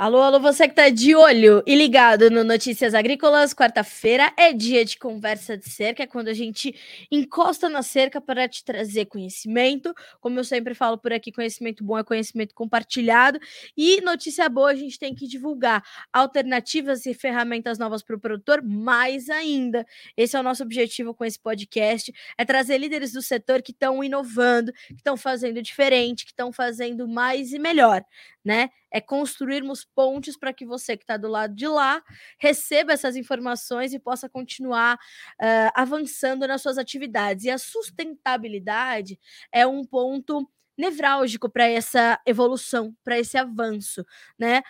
Alô, alô, você que tá de olho e ligado no Notícias Agrícolas. Quarta-feira é dia de conversa de cerca, é quando a gente encosta na cerca para te trazer conhecimento. Como eu sempre falo por aqui, conhecimento bom é conhecimento compartilhado. E notícia boa, a gente tem que divulgar alternativas e ferramentas novas para o produtor, mais ainda. Esse é o nosso objetivo com esse podcast: é trazer líderes do setor que estão inovando, que estão fazendo diferente, que estão fazendo mais e melhor né? É construirmos pontes para que você que está do lado de lá receba essas informações e possa continuar uh, avançando nas suas atividades. E a sustentabilidade é um ponto nevrálgico para essa evolução, para esse avanço, né?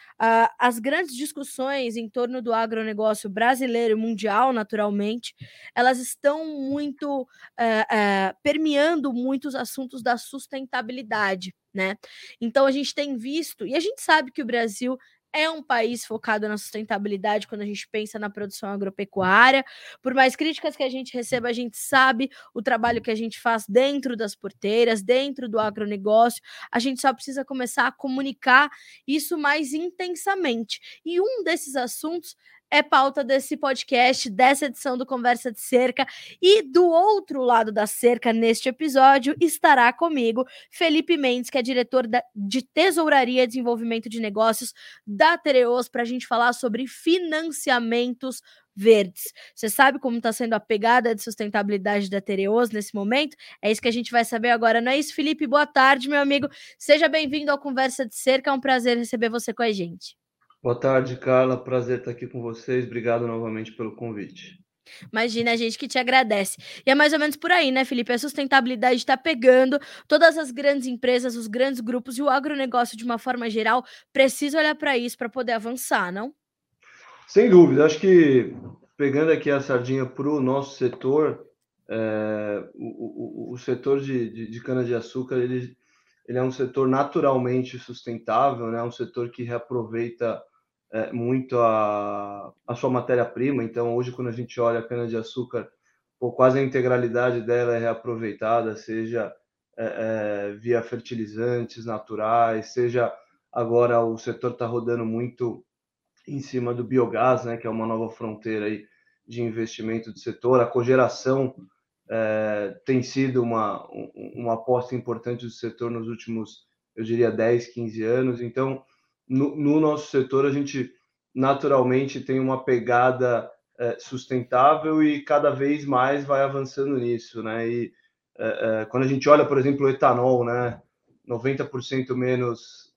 As grandes discussões em torno do agronegócio brasileiro e mundial, naturalmente, elas estão muito uh, permeando muitos assuntos da sustentabilidade, né? Então a gente tem visto e a gente sabe que o Brasil é um país focado na sustentabilidade quando a gente pensa na produção agropecuária. Por mais críticas que a gente receba, a gente sabe o trabalho que a gente faz dentro das porteiras, dentro do agronegócio. A gente só precisa começar a comunicar isso mais intensamente. E um desses assuntos é pauta desse podcast, dessa edição do Conversa de Cerca. E do outro lado da cerca, neste episódio, estará comigo Felipe Mendes, que é diretor da, de Tesouraria e Desenvolvimento de Negócios da Tereos, para a gente falar sobre financiamentos verdes. Você sabe como está sendo a pegada de sustentabilidade da Tereos nesse momento? É isso que a gente vai saber agora, não é isso, Felipe? Boa tarde, meu amigo. Seja bem-vindo ao Conversa de Cerca. É um prazer receber você com a gente. Boa tarde, Carla. Prazer estar aqui com vocês. Obrigado novamente pelo convite. Imagina, a gente que te agradece. E é mais ou menos por aí, né, Felipe? A sustentabilidade está pegando todas as grandes empresas, os grandes grupos e o agronegócio, de uma forma geral, precisa olhar para isso para poder avançar, não? Sem dúvida. Acho que, pegando aqui a sardinha para o nosso setor, é, o, o, o, setor de, de, de cana-de-açúcar, ele, ele é um setor naturalmente sustentável, né? um setor que reaproveita é, muito a, a sua matéria-prima. Então, hoje, quando a gente olha a cana-de-açúcar, quase a integralidade dela é reaproveitada, seja é, é, via fertilizantes naturais, seja agora o setor está rodando muito em cima do biogás, né, que é uma nova fronteira aí de investimento do setor. A cogeração é, tem sido uma, uma aposta importante do setor nos últimos, eu diria, 10, 15 anos. Então, no, no nosso setor, a gente naturalmente tem uma pegada é, sustentável e cada vez mais vai avançando nisso, né? E é, é quando a gente olha, por exemplo, o etanol, né? 90% menos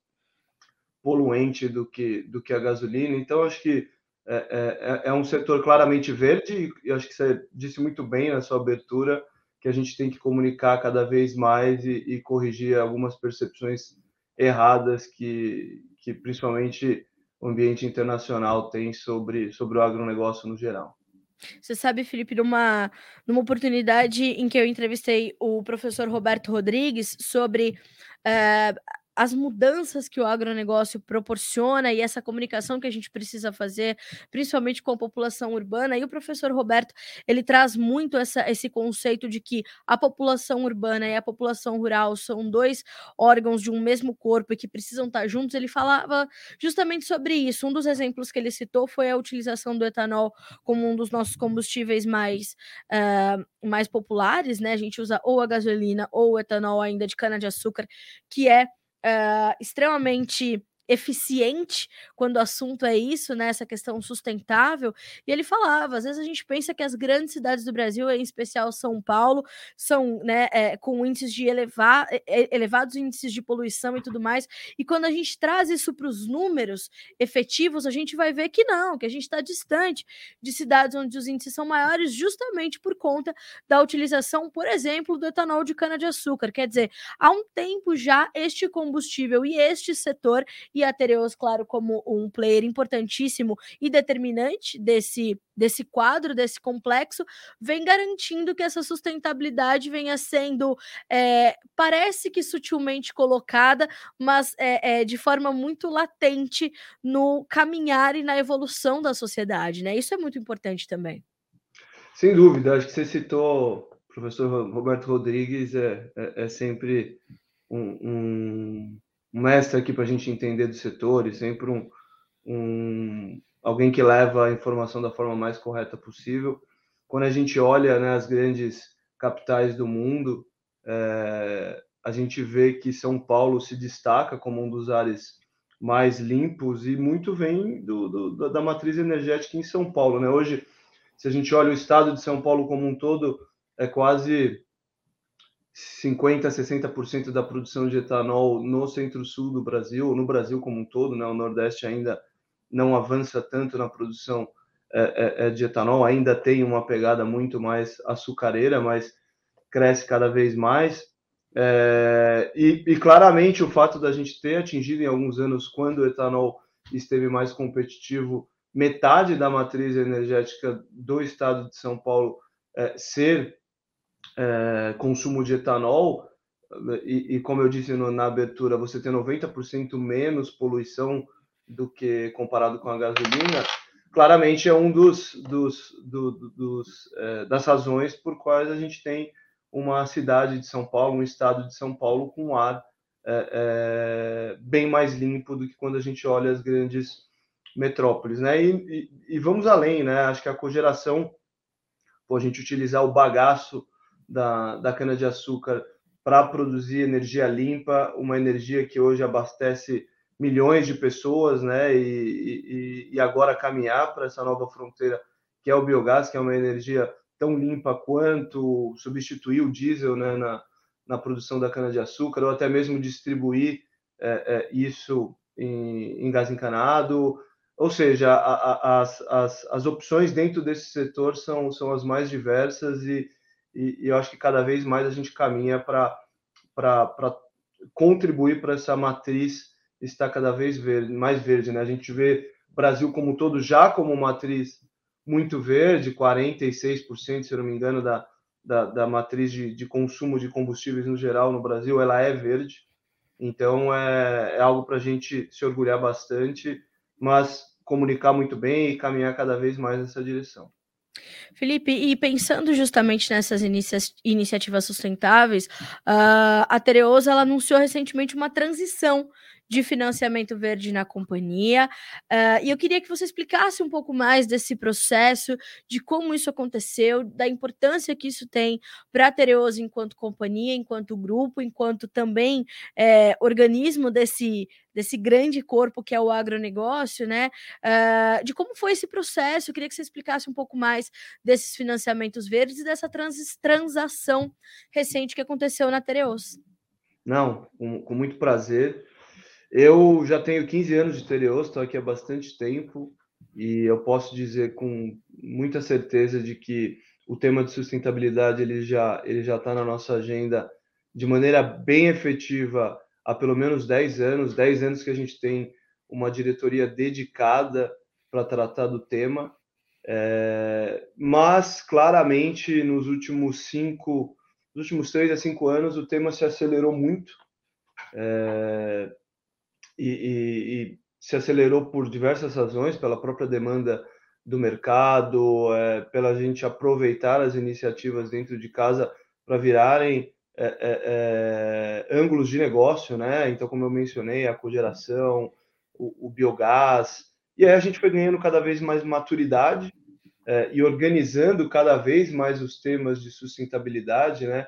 poluente do que, do que a gasolina. Então, acho que é, é, é um setor claramente verde e acho que você disse muito bem na sua abertura que a gente tem que comunicar cada vez mais e, e corrigir algumas percepções erradas que, que principalmente o ambiente internacional tem sobre, sobre o agronegócio no geral. Você sabe, Felipe, numa, numa oportunidade em que eu entrevistei o professor Roberto Rodrigues sobre uh, as mudanças que o agronegócio proporciona e essa comunicação que a gente precisa fazer, principalmente com a população urbana. E o professor Roberto, ele traz muito essa, esse conceito de que a população urbana e a população rural são dois órgãos de um mesmo corpo e que precisam estar juntos. Ele falava justamente sobre isso. Um dos exemplos que ele citou foi a utilização do etanol como um dos nossos combustíveis mais, uh, mais populares, né? A gente usa ou a gasolina ou o etanol ainda de cana-de-açúcar, que é uh, extremamente eficiente quando o assunto é isso, né, essa questão sustentável. E ele falava, às vezes a gente pensa que as grandes cidades do Brasil, em especial São Paulo, são, né, é, com índices de elevar, elevados índices de poluição e tudo mais. E quando a gente traz isso para os números efetivos, a gente vai ver que não, que a gente está distante de cidades onde os índices são maiores, justamente por conta da utilização, por exemplo, do etanol de cana-de-açúcar. Quer dizer, há um tempo já este combustível e este setor e a Tereos, claro, como um player importantíssimo e determinante desse, desse quadro, desse complexo, vem garantindo que essa sustentabilidade venha sendo, é, parece que sutilmente colocada, mas é, é, de forma muito latente no caminhar e na evolução da sociedade, né? Isso é muito importante também. Sem dúvida, acho que você citou professor Roberto Rodrigues, é, é, é sempre um, um um mestre aqui para a gente entender do setor e sempre um, um, alguém que leva a informação da forma mais correta possível. Quando a gente olha né, as grandes capitais do mundo, é, a gente vê que São Paulo se destaca como um dos ares mais limpos e muito vem do, do, da matriz energética em São Paulo. Né? Hoje, se a gente olha o estado de São Paulo como um todo, é quase 50%, 60% da produção de etanol no centro-sul do Brasil, no Brasil como um todo, né? o Nordeste ainda não avança tanto na produção é, é, é, de etanol, ainda tem uma pegada muito mais açucareira, mas cresce cada vez mais. É, e, e, claramente o fato da gente ter atingido em alguns anos, quando o etanol esteve mais competitivo, metade da matriz energética do estado de São Paulo é, ser é, consumo de etanol, e, e como eu disse no, na abertura, você ter 90% menos poluição do que comparado com a gasolina, claramente é um dos, dos, do, dos é, das razões por quais a gente tem uma cidade de São Paulo, um estado de São Paulo com ar é, é, bem mais limpo do que quando a gente olha as grandes metrópoles, né? E, e, e vamos além, né? Acho que a cogeração, pô, a gente utilizar o bagaço da, da cana de açúcar para produzir energia limpa, uma energia que hoje abastece milhões de pessoas, né? E, e, e agora caminhar para essa nova fronteira que é o biogás, que é uma energia tão limpa quanto substituir o diesel né, na, na produção da cana-de-açúcar, ou até mesmo distribuir é, é, isso em, em, gás encanado. Ou seja, a, a, as, as, as opções dentro desse setor são, são as mais diversas e, e, e eu acho que cada vez mais a gente caminha para contribuir para essa matriz está cada vez verde, mais verde, né? A gente vê o Brasil como um todo já como matriz muito verde, 46%, se não me engano, da, da, da matriz de, de, consumo de combustíveis no geral no Brasil, ela é verde. Então é, é algo para a gente se orgulhar bastante, mas comunicar muito bem e caminhar cada vez mais nessa direção. Felipe, e pensando justamente nessas inicia iniciativas sustentáveis, uh, a Tereosa anunciou recentemente uma transição de financiamento verde na companhia. Uh, e eu queria que você explicasse um pouco mais desse processo, de como isso aconteceu, da importância que isso tem para a Tereoso enquanto companhia, enquanto grupo, enquanto também é, organismo desse, desse grande corpo que é o agronegócio, né? Uh, de como foi esse processo. Eu queria que você explicasse um pouco mais desses financiamentos verdes e dessa trans transação recente que aconteceu na Tereos. Não, com, com muito prazer. Eu já tenho 15 anos de Tereos, estou aqui há bastante tempo e eu posso dizer com muita certeza de que o tema de sustentabilidade ele já ele já está na nossa agenda de maneira bem efetiva há pelo menos 10 anos, 10 anos que a gente tem uma diretoria dedicada para tratar do tema, é, mas claramente nos últimos cinco, nos últimos três a cinco anos o tema se acelerou muito. É, e, e, e se acelerou por diversas razões, pela própria demanda do mercado, é, pela gente aproveitar as iniciativas dentro de casa para virarem é, é, é, ângulos de negócio, né? Então, como eu mencionei, a cogeração, o, o biogás, e aí a gente foi ganhando cada vez mais maturidade é, e organizando cada vez mais os temas de sustentabilidade, né?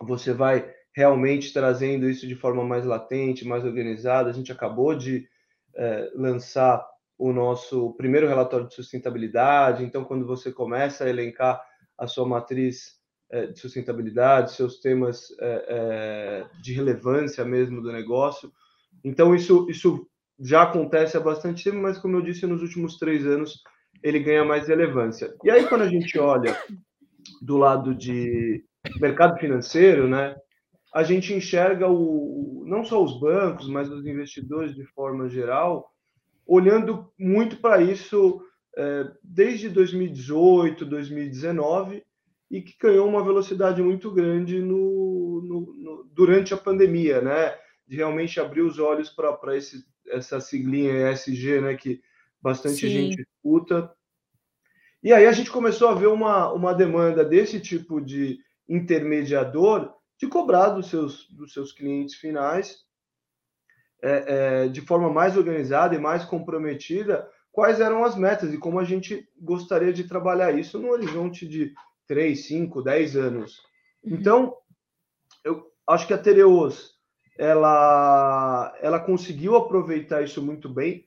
Você vai realmente trazendo isso de forma mais latente, mais organizada. A gente acabou de é, lançar o nosso primeiro relatório de sustentabilidade. Então, quando você começa a elencar a sua matriz é, de sustentabilidade, seus temas é, é de relevância mesmo do negócio, então isso, isso já acontece há bastante tempo, mas como eu disse, nos últimos três anos ele ganha mais relevância. E aí, quando a gente olha do lado de mercado financeiro, né, a gente enxerga o, não só os bancos, mas os investidores de forma geral, olhando muito para isso é, desde 2018, 2019, e que ganhou uma velocidade muito grande no, no, no, durante a pandemia, né? De realmente abrir os olhos para essa siglinha ESG, né? Que bastante Sim. gente escuta. E aí a gente começou a ver uma, uma demanda desse tipo de intermediador de cobrar dos seus, dos seus clientes finais é, é, de forma mais organizada e mais comprometida quais eram as metas e como a gente gostaria de trabalhar isso no horizonte de 3, 5, 10 anos. Uhum. Então, eu acho que a Tereos ela, ela conseguiu aproveitar isso muito bem.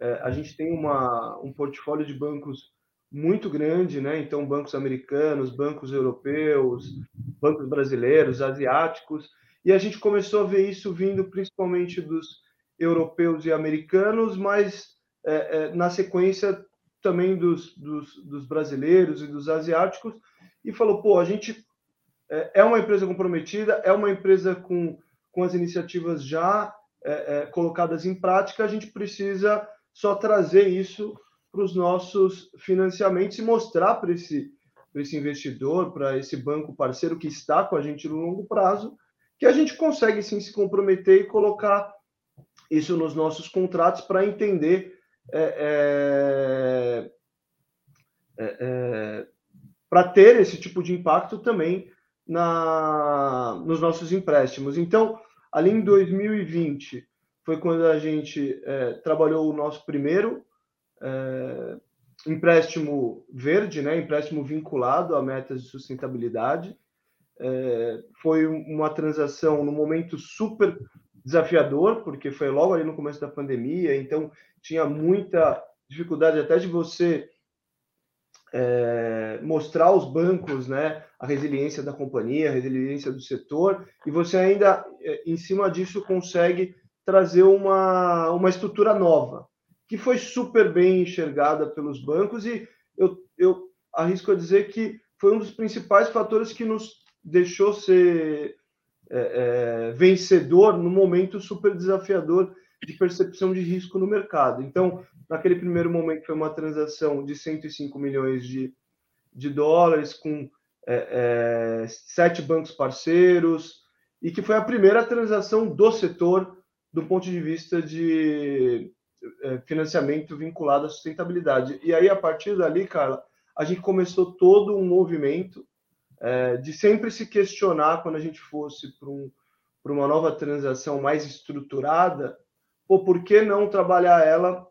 É, a gente tem uma, um portfólio de bancos muito grande, né? Então, bancos americanos, bancos europeus, bancos brasileiros, asiáticos, e a gente começou a ver isso vindo principalmente dos europeus e americanos, mas é, é, na sequência também dos, dos, dos, brasileiros e dos asiáticos, e falou: pô, a gente é, é uma empresa comprometida, é uma empresa com, com as iniciativas já é, é, colocadas em prática, a gente precisa só trazer isso para os nossos financiamentos e mostrar para esse, esse investidor, para esse banco parceiro que está com a gente no longo prazo, que a gente consegue sim se comprometer e colocar isso nos nossos contratos para entender é, é, é, é para ter esse tipo de impacto também na, nos nossos empréstimos. Então, ali em 2020 foi quando a gente é, trabalhou o nosso primeiro é, empréstimo verde, né, empréstimo vinculado a metas de sustentabilidade. É, foi uma transação no momento super desafiador, porque foi logo ali no começo da pandemia, então tinha muita dificuldade até de você é, mostrar aos bancos né, a resiliência da companhia, a resiliência do setor, e você ainda, é, em cima disso, consegue trazer uma, uma estrutura nova que foi super bem enxergada pelos bancos e eu, eu arrisco a dizer que foi um dos principais fatores que nos deixou ser é, é, vencedor no momento super desafiador de percepção de risco no mercado. Então, naquele primeiro momento, foi uma transação de 105 milhões de, de dólares, com é, é, sete bancos parceiros, e que foi a primeira transação do setor do ponto de vista de financiamento vinculado à sustentabilidade. E aí, a partir dali, Carla, a gente começou todo um movimento é, de sempre se questionar quando a gente fosse para um, uma nova transação mais estruturada, pô, por que não trabalhar ela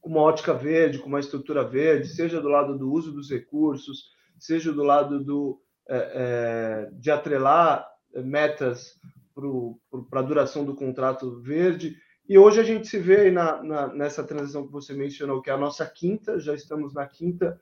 com uma ótica verde, com uma estrutura verde, seja do lado do uso dos recursos, seja do lado do, é, é, de atrelar metas para a duração do contrato verde e hoje a gente se vê aí na, na, nessa transação que você mencionou, que é a nossa quinta, já estamos na quinta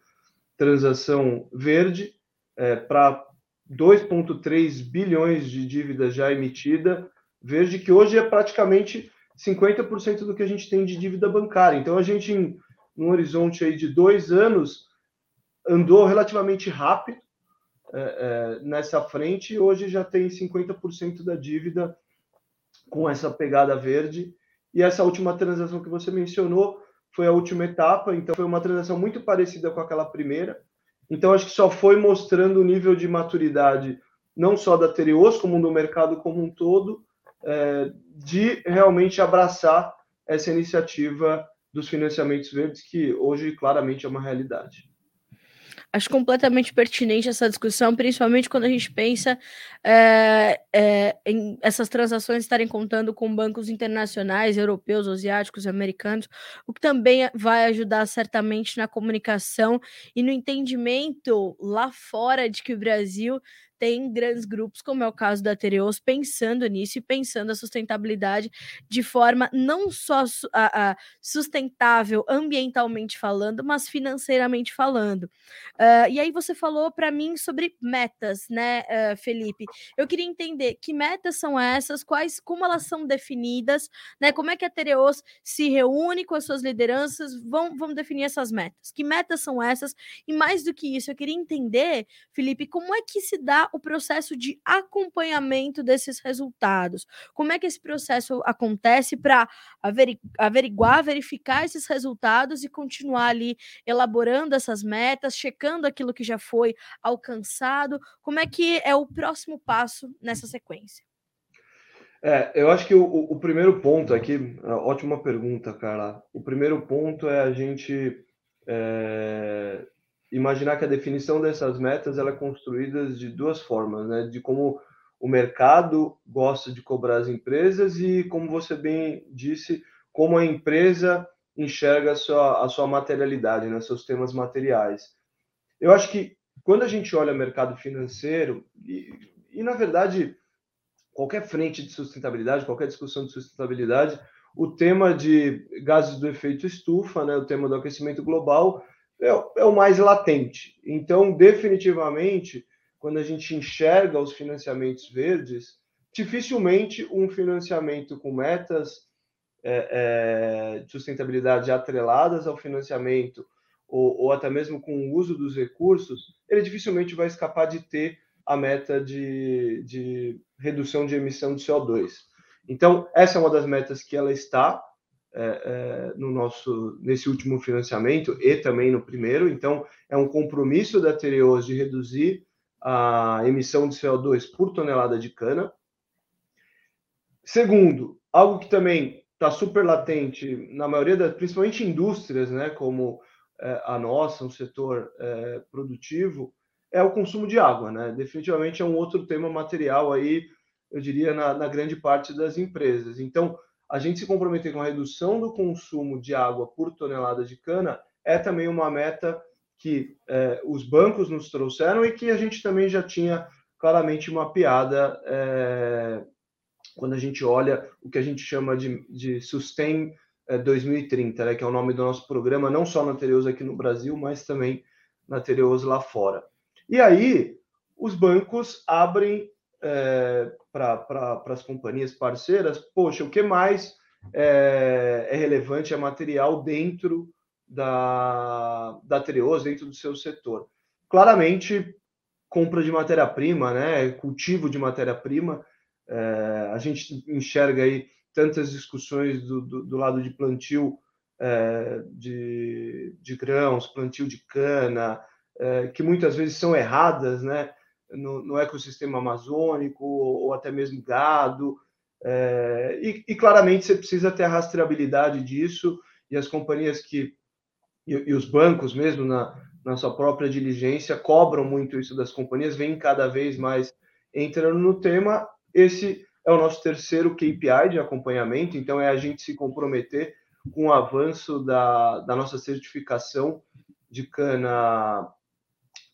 transação verde, é, para 2,3 bilhões de dívida já emitida, verde, que hoje é praticamente 50% do que a gente tem de dívida bancária. Então a gente, em horizonte aí de dois anos, andou relativamente rápido é, é, nessa frente e hoje já tem 50% da dívida com essa pegada verde e essa última transação que você mencionou foi a última etapa, então foi uma transação muito parecida com aquela primeira. Então acho que só foi mostrando o nível de maturidade não só da Terios, como do mercado como um todo, é, de realmente abraçar essa iniciativa dos financiamentos verdes, que hoje claramente é uma realidade. Acho completamente pertinente essa discussão, principalmente quando a gente pensa é, é, em essas transações estarem contando com bancos internacionais, europeus, asiáticos, americanos, o que também vai ajudar certamente na comunicação e no entendimento lá fora de que o Brasil tem grandes grupos, como é o caso da Tereos, pensando nisso e pensando a sustentabilidade de forma não só a, sustentável ambientalmente falando, mas financeiramente falando. Uh, e aí você falou para mim sobre metas, né, uh, Felipe? Eu queria entender que metas são essas, quais, como elas são definidas, né? Como é que a Tereos se reúne com as suas lideranças, vão, vão definir essas metas? Que metas são essas? E mais do que isso, eu queria entender, Felipe, como é que se dá o processo de acompanhamento desses resultados? Como é que esse processo acontece para averiguar, verificar esses resultados e continuar ali elaborando essas metas, checando aquilo que já foi alcançado? Como é que é o próximo passo nessa sequência? É, eu acho que o, o primeiro ponto aqui, ótima pergunta, Carla. O primeiro ponto é a gente é, imaginar que a definição dessas metas ela é construída de duas formas, né? De como o mercado gosta de cobrar as empresas e, como você bem disse, como a empresa enxerga a sua, a sua materialidade, né, seus temas materiais. Eu acho que quando a gente olha o mercado financeiro, e, e na verdade, qualquer frente de sustentabilidade, qualquer discussão de sustentabilidade, o tema de gases do efeito estufa, né, o tema do aquecimento global, é, é o mais latente. Então, definitivamente, quando a gente enxerga os financiamentos verdes, dificilmente um financiamento com metas é, é, de sustentabilidade atreladas ao financiamento ou, ou, até mesmo com o uso dos recursos, ele dificilmente vai escapar de ter a meta de, de redução de emissão de CO2. Então, essa é uma das metas que ela está é, é, no nosso nesse último financiamento e também no primeiro. Então, é um compromisso da Tereos de reduzir a emissão de CO2 por tonelada de cana. Segundo, algo que também está super latente na maioria das, principalmente indústrias, né, como é, a nossa, um setor é, produtivo, é o consumo de água, né? Definitivamente é um outro tema material aí, eu diria, na, na grande parte das empresas. Então, a gente se comprometer com a redução do consumo de água por tonelada de cana é também uma meta que é, os bancos nos trouxeram e que a gente também já tinha claramente mapeada é, quando a gente olha o que a gente chama de, de Sustain 2030, é, né, que é o nome do nosso programa, não só na Tereos aqui no Brasil, mas também na Tereos lá fora. E aí, os bancos abrem para as companhias parceiras, poxa, o que mais é, é relevante, é material dentro da, da Treos dentro do seu setor. Claramente, compra de matéria-prima, né, cultivo de matéria-prima, é, a gente enxerga aí tantas discussões do, do, do lado de plantio é, de, de, grãos, plantio de cana, é, que muitas vezes são erradas né, no, no ecossistema amazônico ou, ou, até mesmo gado. É, e, e, claramente você precisa ter a rastreabilidade disso e as companhias que e, e os bancos mesmo na, na sua própria diligência cobram muito isso das companhias, vêm cada vez mais entrando no tema. Esse é o nosso terceiro KPI de acompanhamento, então é a gente se comprometer com o avanço da, da nossa certificação de cana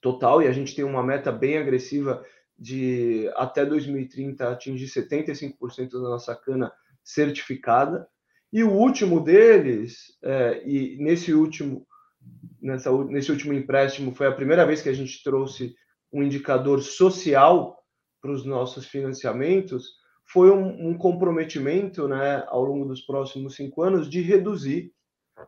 total, e a gente tem uma meta bem agressiva de até 2030 atingir 75% da nossa cana certificada. E o último deles, é, e nesse último, nessa, nesse último empréstimo, foi a primeira vez que a gente trouxe um indicador social para os nossos financiamentos, foi um, um, comprometimento né, ao longo dos próximos cinco anos de reduzir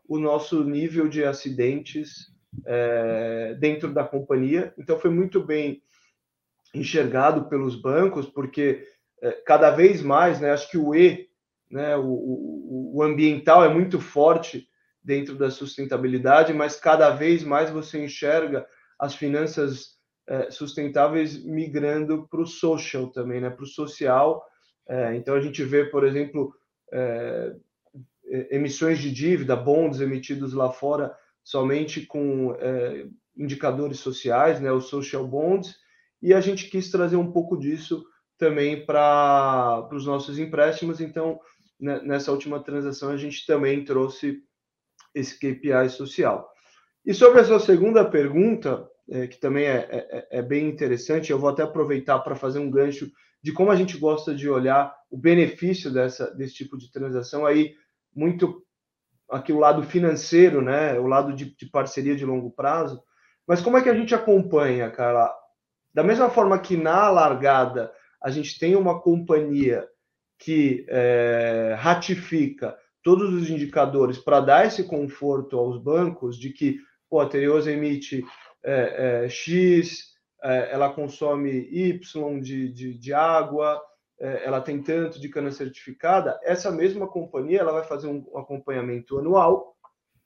o nosso nível de acidentes é, dentro da companhia. Então, foi muito bem enxergado pelos bancos, porque é, cada vez mais, né, acho que o E né? O, o, o ambiental é muito forte dentro da sustentabilidade, mas cada vez mais você enxerga as finanças é, sustentáveis migrando para o social também, né? para o social. Então a gente vê, por exemplo, emissões de dívida, bonds emitidos lá fora somente com é, indicadores sociais, né? os social bonds, e a gente quis trazer um pouco disso também para os nossos empréstimos. Então, né, nessa última transação a gente também trouxe esse KPI social. E sobre a sua segunda pergunta, é, que também é, é, é, bem interessante, eu vou até aproveitar para fazer um gancho de como a gente gosta de olhar o benefício dessa, desse tipo de transação, aí muito aqui o lado financeiro, né, o lado de, de parceria de longo prazo, mas como é que a gente acompanha, cara? Da mesma forma que na largada a gente tem uma companhia que é, ratifica todos os indicadores para dar esse conforto aos bancos de que pô, a Tereos emite é, é, X, é, ela consome Y de, de, de água, ela tem tanto de cana certificada, essa mesma companhia ela vai fazer um acompanhamento anual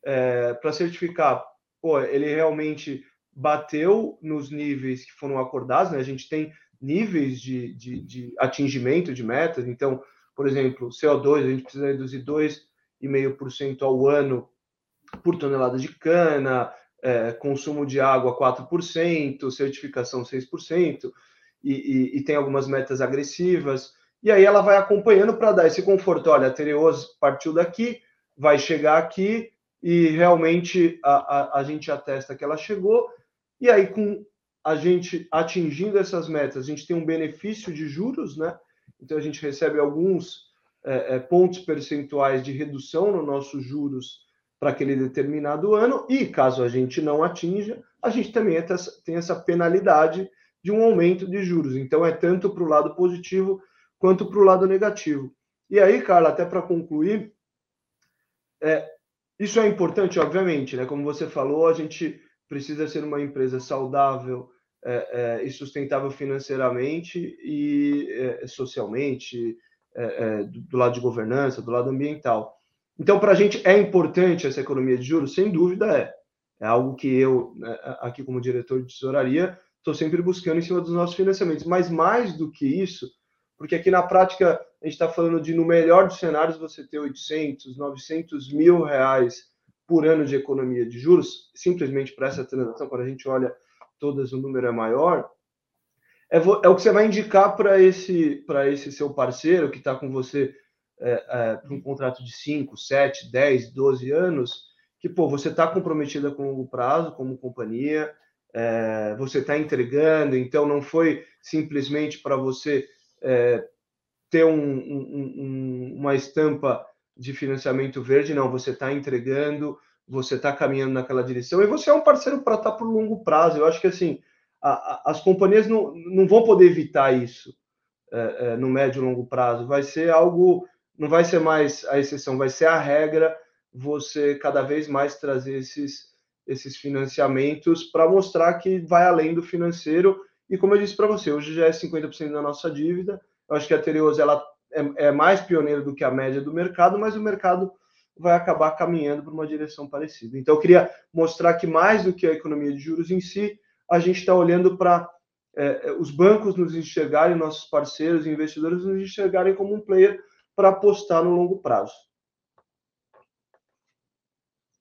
é, para certificar, pô, ele realmente bateu nos níveis que foram acordados, né? A gente tem níveis de, de, de atingimento de metas. Então, por exemplo, CO2, a gente precisa reduzir 2,5% ao ano por tonelada de cana, é, consumo de água 4%, certificação 6%. E, e, e tem algumas metas agressivas, e aí ela vai acompanhando para dar esse conforto. Olha, a Tereos partiu daqui, vai chegar aqui, e realmente a, a, a gente atesta que ela chegou, e aí com a gente atingindo essas metas, a gente tem um benefício de juros, né? Então a gente recebe alguns é, é, pontos percentuais de redução no nossos juros para aquele determinado ano, e caso a gente não atinja, a gente também tem essa penalidade de um aumento de juros. Então é tanto para o lado positivo quanto para o lado negativo. E aí, Carla, até para concluir, é, isso é importante, obviamente, né? Como você falou, a gente precisa ser uma empresa saudável é, é, e sustentável financeiramente e é, socialmente, é, é, do, do lado de governança, do lado ambiental. Então, para a gente é importante essa economia de juros? Sem dúvida é. É algo que eu, né, aqui como diretor de tesouraria, estou sempre buscando em cima dos nossos financiamentos. Mas mais do que isso, porque aqui na prática a gente está falando de, no melhor dos cenários, você ter 800, 900 mil reais por ano de economia de juros, simplesmente para essa transação, quando a gente olha todas, o número é maior, é, é o que você vai indicar para esse, esse seu parceiro que está com você é, é, para um contrato de 5, 7, 10, 12 anos, que pô, você está comprometida com longo prazo como companhia, é, você está entregando, então não foi simplesmente para você é, ter um, um, um, uma estampa de financiamento verde, não, você está entregando, você está caminhando naquela direção e você é um parceiro para estar tá por longo prazo. Eu acho que assim a, a, as companhias não, não vão poder evitar isso é, é, no médio e longo prazo. Vai ser algo não vai ser mais a exceção, vai ser a regra você cada vez mais trazer esses, esses financiamentos para mostrar que vai além do financeiro. E como eu disse para você, hoje já é 50% da nossa dívida. Eu acho que a Tereos ela é, é, mais pioneira do que a média do mercado, mas o mercado vai acabar caminhando para uma direção parecida. Então, eu queria mostrar que mais do que a economia de juros em si, a gente está olhando para é, os bancos nos enxergarem, nossos parceiros, investidores nos enxergarem como um player para apostar no longo prazo.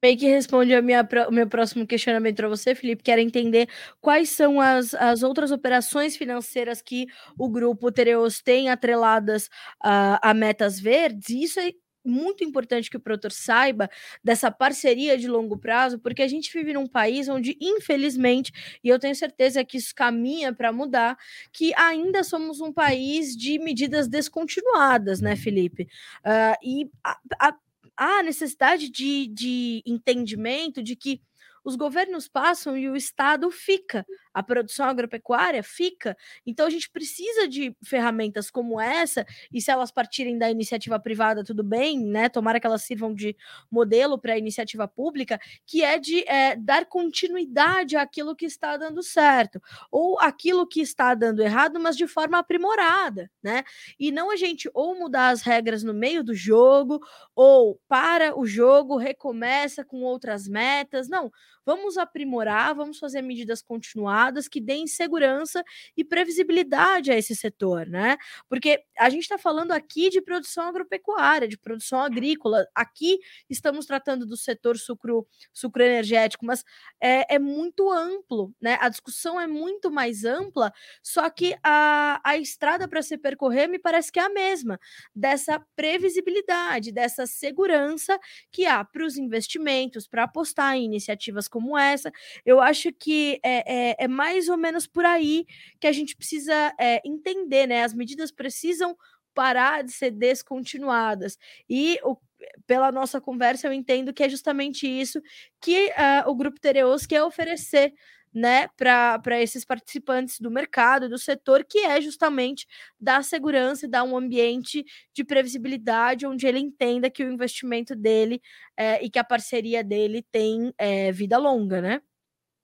Meio que responde a minha, o meu próximo questionamento para você, Felipe, que era entender quais são as, as outras operações financeiras que o grupo Tereos tem atreladas uh, a metas verdes. Isso é muito importante que o produtor saiba dessa parceria de longo prazo, porque a gente vive num país onde, infelizmente, e eu tenho certeza que isso caminha para mudar, que ainda somos um país de medidas descontinuadas, né, Felipe? Uh, e a, a, a necessidade de, de entendimento de que os governos passam e o Estado fica a produção agropecuária fica. Então a gente precisa de ferramentas como essa, e se elas partirem da iniciativa privada, tudo bem, né? Tomara que elas sirvam de modelo para a iniciativa pública, que é de é, dar continuidade àquilo que está dando certo, ou aquilo que está dando errado, mas de forma aprimorada, né? E não a gente ou mudar as regras no meio do jogo, ou para o jogo, recomeça com outras metas. Não, vamos aprimorar, vamos fazer medidas continuadas que deem segurança e previsibilidade a esse setor, né? Porque a gente está falando aqui de produção agropecuária, de produção agrícola. Aqui estamos tratando do setor sucro, sucro energético, mas é, é muito amplo, né? A discussão é muito mais ampla, só que a, a estrada para se percorrer me parece que é a mesma, dessa previsibilidade, dessa segurança que há para os investimentos, para apostar em iniciativas como essa. Eu acho que é, é, é mais ou menos por aí que a gente precisa é, entender, né? As medidas precisam parar de ser descontinuadas. E o, pela nossa conversa, eu entendo que é justamente isso que uh, o Grupo Tereos quer oferecer né, para esses participantes do mercado, do setor, que é justamente dar segurança e dar um ambiente de previsibilidade onde ele entenda que o investimento dele é, e que a parceria dele tem é, vida longa, né?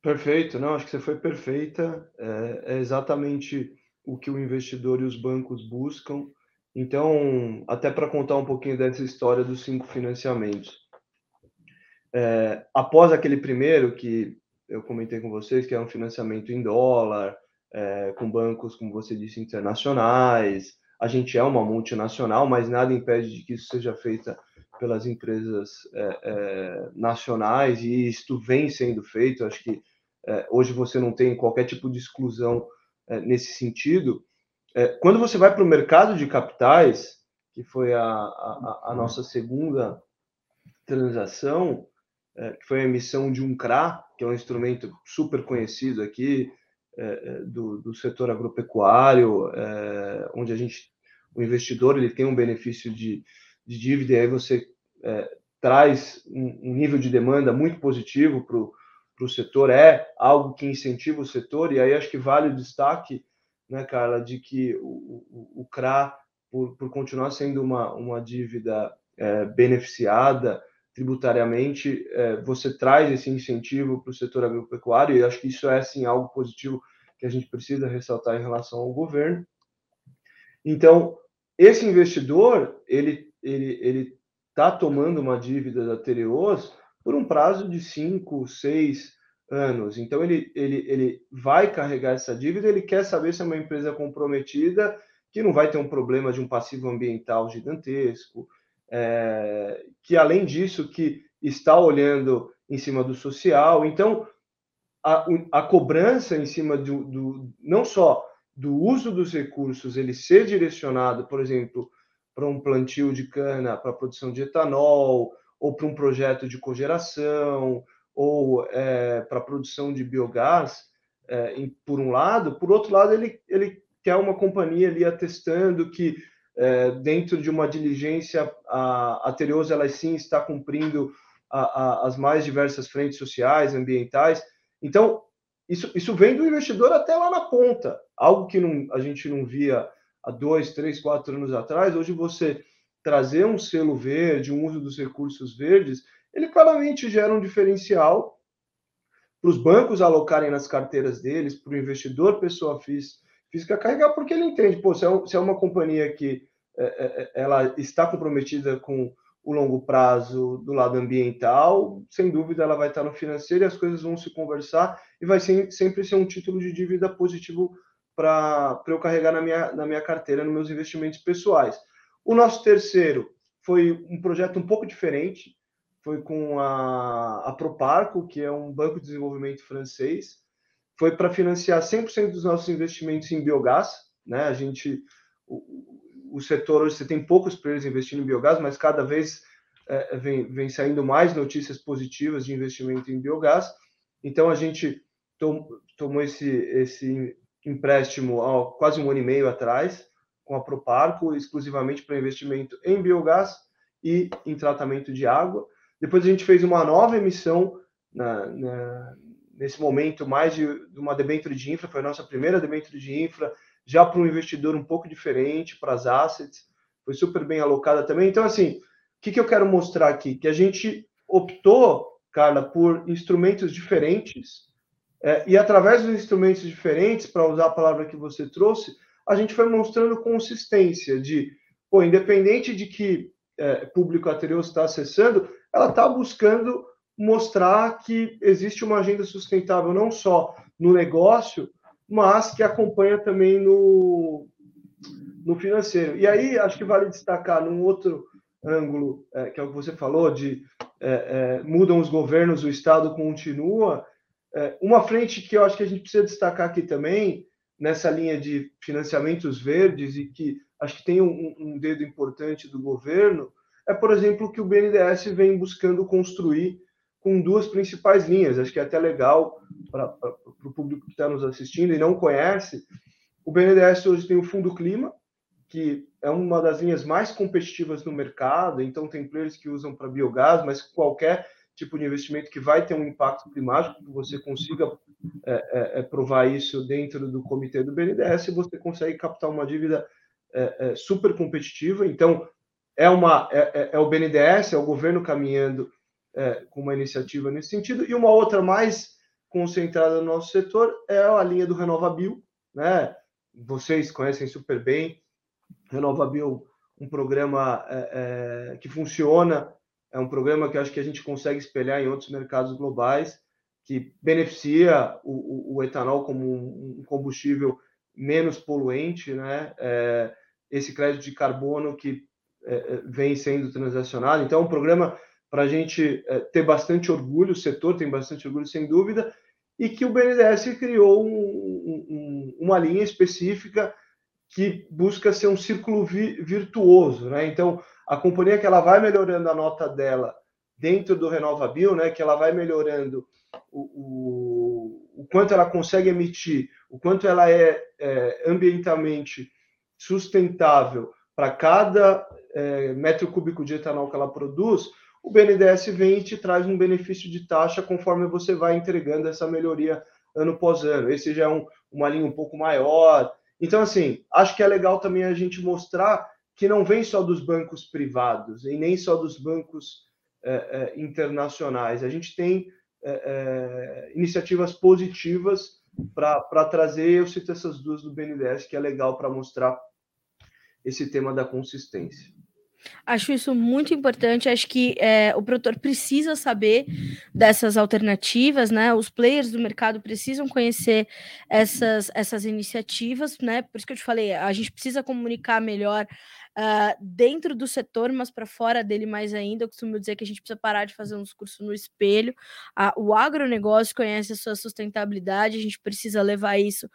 Perfeito, não, acho que você foi perfeita. É, é, exatamente o que o investidor e os bancos buscam. Então, até para contar um pouquinho dessa história dos cinco financiamentos. É, após aquele primeiro que eu comentei com vocês, que é um financiamento em dólar, é, com bancos, como você disse, internacionais. A gente é uma multinacional, mas nada impede de que isso seja feita pelas empresas é, é, nacionais e isto vem sendo feito. Acho que é, hoje você não tem qualquer tipo de exclusão é, nesse sentido. É, quando você vai para o mercado de capitais, que foi a, a, a nossa segunda transação, é, que foi a emissão de um CRA, que é um instrumento super conhecido aqui é, do, do, setor agropecuário, onde a gente, o investidor ele tem um benefício de, de dívida, e aí você traz um, um, nível de demanda muito positivo para o setor, é algo que incentiva o setor, e aí acho que vale o destaque, né, Carla, de que o, o, o CRA, por, por continuar sendo uma, uma dívida é, beneficiada, tributariamente, é, você traz esse incentivo para o setor agropecuário, e acho que isso é, sim, algo positivo que a gente precisa ressaltar em relação ao governo. Então, esse investidor, ele ele ele está tomando uma dívida da Tereos por um prazo de cinco, seis anos. Então, ele, ele, ele vai carregar essa dívida, ele quer saber se é uma empresa comprometida, que não vai ter um problema de um passivo ambiental gigantesco, é, que além disso que está olhando em cima do social. Então, a, a cobrança em cima do, do, não só do uso dos recursos, ele ser direcionado, por exemplo, para um plantio de cana para a produção de etanol, ou para um projeto de cogeração, ou é, para a produção de biogás, é, em, por um lado, por outro lado, ele, ele quer uma companhia ali atestando que é, dentro de uma diligência, a, a Tereos, ela sim está cumprindo a, a, as mais diversas frentes sociais, ambientais. Então, isso, isso vem do investidor até lá na ponta, algo que não, a gente não via há dois, três, quatro anos atrás. Hoje, você trazer um selo verde, um uso dos recursos verdes, ele claramente gera um diferencial para os bancos alocarem nas carteiras deles, para o investidor, pessoa física, física carregar, porque ele entende, pô, se é, se é uma companhia que é, é, é, ela está comprometida com o longo prazo do lado ambiental, sem dúvida ela vai estar no financeiro e as coisas vão se conversar e vai ser, sempre ser um título de dívida positivo para eu carregar na minha, na minha carteira, nos meus investimentos pessoais. O nosso terceiro foi um projeto um pouco diferente, foi com a, a Proparco, que é um banco de desenvolvimento francês, foi para financiar 100% dos nossos investimentos em biogás, né? A gente, o, o setor hoje você tem poucos players investindo em biogás, mas cada vez é, vem, vem saindo mais notícias positivas de investimento em biogás. Então a gente tom, tomou esse, esse empréstimo há quase um ano e meio atrás com a Proparco, exclusivamente para investimento em biogás e em tratamento de água. Depois a gente fez uma nova emissão na, na nesse momento mais de, uma debênture de infra, foi a nossa primeira debênture de infra, já para um investidor um pouco diferente, para as assets, foi super bem alocada também. Então, assim, o que, que eu quero mostrar aqui? Que a gente optou, Carla, por instrumentos diferentes, é, e através dos instrumentos diferentes, para usar a palavra que você trouxe, a gente foi mostrando consistência de, pô, independente de que é, público anterior está acessando, ela está buscando mostrar que existe uma agenda sustentável não só no negócio, mas que acompanha também no, no financeiro. E aí acho que vale destacar num outro ângulo, é, que é o que você falou, de é, é, mudam os governos, o Estado continua. É, uma frente que eu acho que a gente precisa destacar aqui também, nessa linha de financiamentos verdes, e que acho que tem um, um dedo importante do governo, é, por exemplo, que o BNDES vem buscando construir com duas principais linhas. Acho que é até legal para o público que está nos assistindo e não conhece. O BNDES hoje tem o Fundo Clima, que é uma das linhas mais competitivas no mercado, então tem players que usam para biogás, mas qualquer tipo de investimento que vai ter um impacto climático, que você consiga é, é, é provar isso dentro do comitê do BNDES, você consegue captar uma dívida é, é, super competitiva. Então, é, uma, é, é, é o BNDES, é o governo caminhando é, com uma iniciativa nesse sentido. E uma outra mais concentrada no nosso setor é a linha do RenovaBio, né? Vocês conhecem super bem. RenovaBio, um programa é, é, que funciona, é um programa que acho que a gente consegue espelhar em outros mercados globais, que beneficia o, o, o etanol como um, combustível menos poluente, né? É, esse crédito de carbono que é, é, vem sendo transacionado. Então, um programa para a gente é, ter bastante orgulho, o setor tem bastante orgulho, sem dúvida, e que o BNDES criou um, um, uma linha específica que busca ser um círculo vi, virtuoso, né? Então, a companhia que ela vai melhorando a nota dela dentro do RenovaBio, né? Que ela vai melhorando o, o, o quanto ela consegue emitir, o quanto ela é, é ambientalmente sustentável para cada é, metro cúbico de etanol que ela produz, o BNDES vem e te traz um benefício de taxa conforme você vai entregando essa melhoria ano após ano. Esse já é um, uma linha um pouco maior. Então, assim, acho que é legal também a gente mostrar que não vem só dos bancos privados e nem só dos bancos é, é, internacionais. A gente tem é, iniciativas positivas para trazer, eu cito essas duas do BNDES, que é legal para mostrar esse tema da consistência. Acho isso muito importante. Acho que é, o produtor precisa saber dessas alternativas, né? Os players do mercado precisam conhecer essas, essas iniciativas, né? Por isso que eu te falei, a gente precisa comunicar melhor uh, dentro do setor, mas para fora dele mais ainda. Eu costumo dizer que a gente precisa parar de fazer um discurso no espelho. Uh, o agronegócio conhece a sua sustentabilidade, a gente precisa levar isso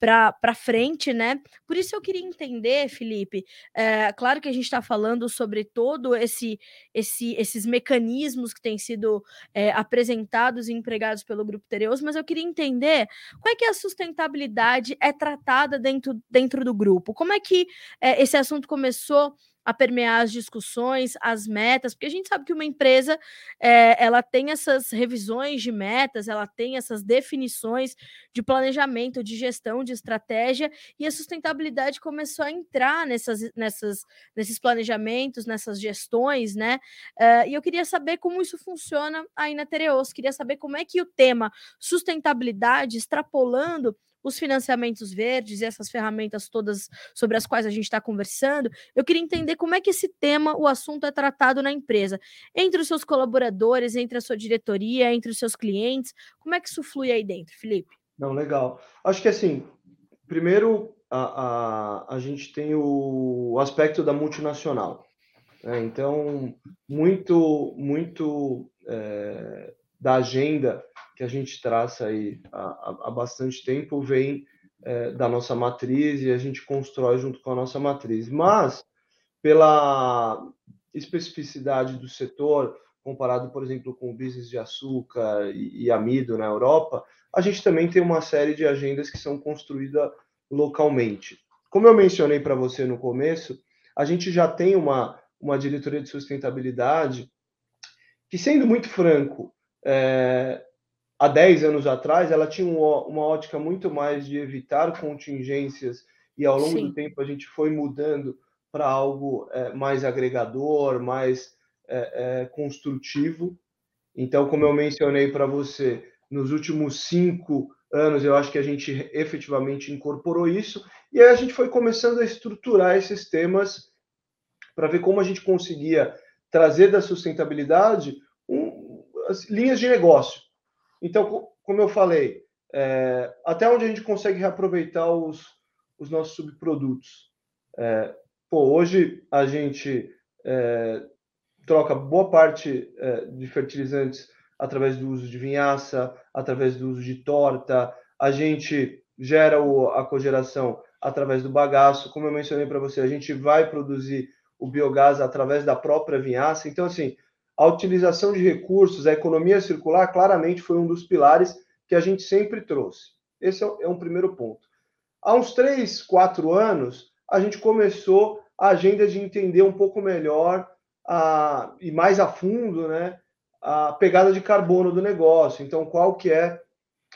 para frente, né? Por isso eu queria entender, Felipe. É, claro que a gente está falando sobre todo esse, esse, esses mecanismos que têm sido é, apresentados e empregados pelo Grupo Tereus, mas eu queria entender como é que a sustentabilidade é tratada dentro, dentro do grupo. Como é que é, esse assunto começou a permear as discussões, as metas, porque a gente sabe que uma empresa é, ela tem essas revisões de metas, ela tem essas definições de planejamento, de gestão, de estratégia, e a sustentabilidade começou a entrar nessas, nessas, nesses planejamentos, nessas gestões, né? Uh, e eu queria saber como isso funciona aí na Tereos, queria saber como é que o tema sustentabilidade, extrapolando os financiamentos verdes e essas ferramentas todas sobre as quais a gente está conversando, eu queria entender como é que esse tema, o assunto é tratado na empresa, entre os seus colaboradores, entre a sua diretoria, entre os seus clientes, como é que isso flui aí dentro, Felipe? Não, legal. Acho que assim, primeiro a, a, a gente tem o aspecto da multinacional. Né? Então, muito, muito é, da agenda que a gente traça aí há, há bastante tempo vem é, da nossa matriz e a gente constrói junto com a nossa matriz. Mas, pela especificidade do setor, comparado, por exemplo, com o business de açúcar e, e amido na Europa, a gente também tem uma série de agendas que são construídas localmente. Como eu mencionei para você no começo, a gente já tem uma, uma diretoria de sustentabilidade que, sendo muito franco, é, há 10 anos atrás, ela tinha uma ótica muito mais de evitar contingências, e ao longo Sim. do tempo a gente foi mudando para algo é, mais agregador, mais é, é, construtivo. Então, como eu mencionei para você, nos últimos cinco anos eu acho que a gente efetivamente incorporou isso, e aí a gente foi começando a estruturar esses temas para ver como a gente conseguia trazer da sustentabilidade um, as linhas de negócio. Então, como eu falei, é, até onde a gente consegue reaproveitar os, os nossos subprodutos. É, pô, hoje a gente é, troca boa parte é, de fertilizantes através do uso de vinhaça, através do uso de torta, a gente gera o, a cogeração através do bagaço, como eu mencionei para você, a gente vai produzir o biogás através da própria vinhaça. Então, assim, a utilização de recursos, a economia circular, claramente foi um dos pilares que a gente sempre trouxe. Esse é um primeiro ponto. Há uns três, quatro anos, a gente começou a agenda de entender um pouco melhor a, e mais a fundo né, a pegada de carbono do negócio. Então, qual que é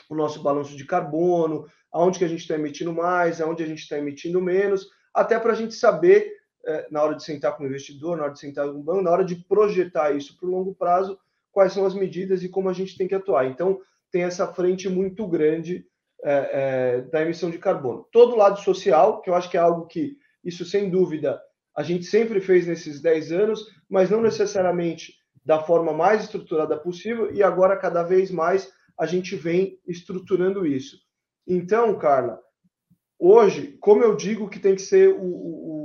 o nosso balanço de carbono, aonde que a gente está emitindo mais, aonde a gente está emitindo menos, até para a gente saber é, na hora de sentar com o investidor, na hora de sentar com o banco, na hora de projetar isso para o longo prazo, quais são as medidas e como a gente tem que atuar. Então, tem essa frente muito grande é, é, da emissão de carbono. Todo lado social, que eu acho que é algo que, isso sem dúvida, a gente sempre fez nesses 10 anos, mas não necessariamente da forma mais estruturada possível, e agora, cada vez mais, a gente vem estruturando isso. Então, Carla, hoje, como eu digo que tem que ser o, o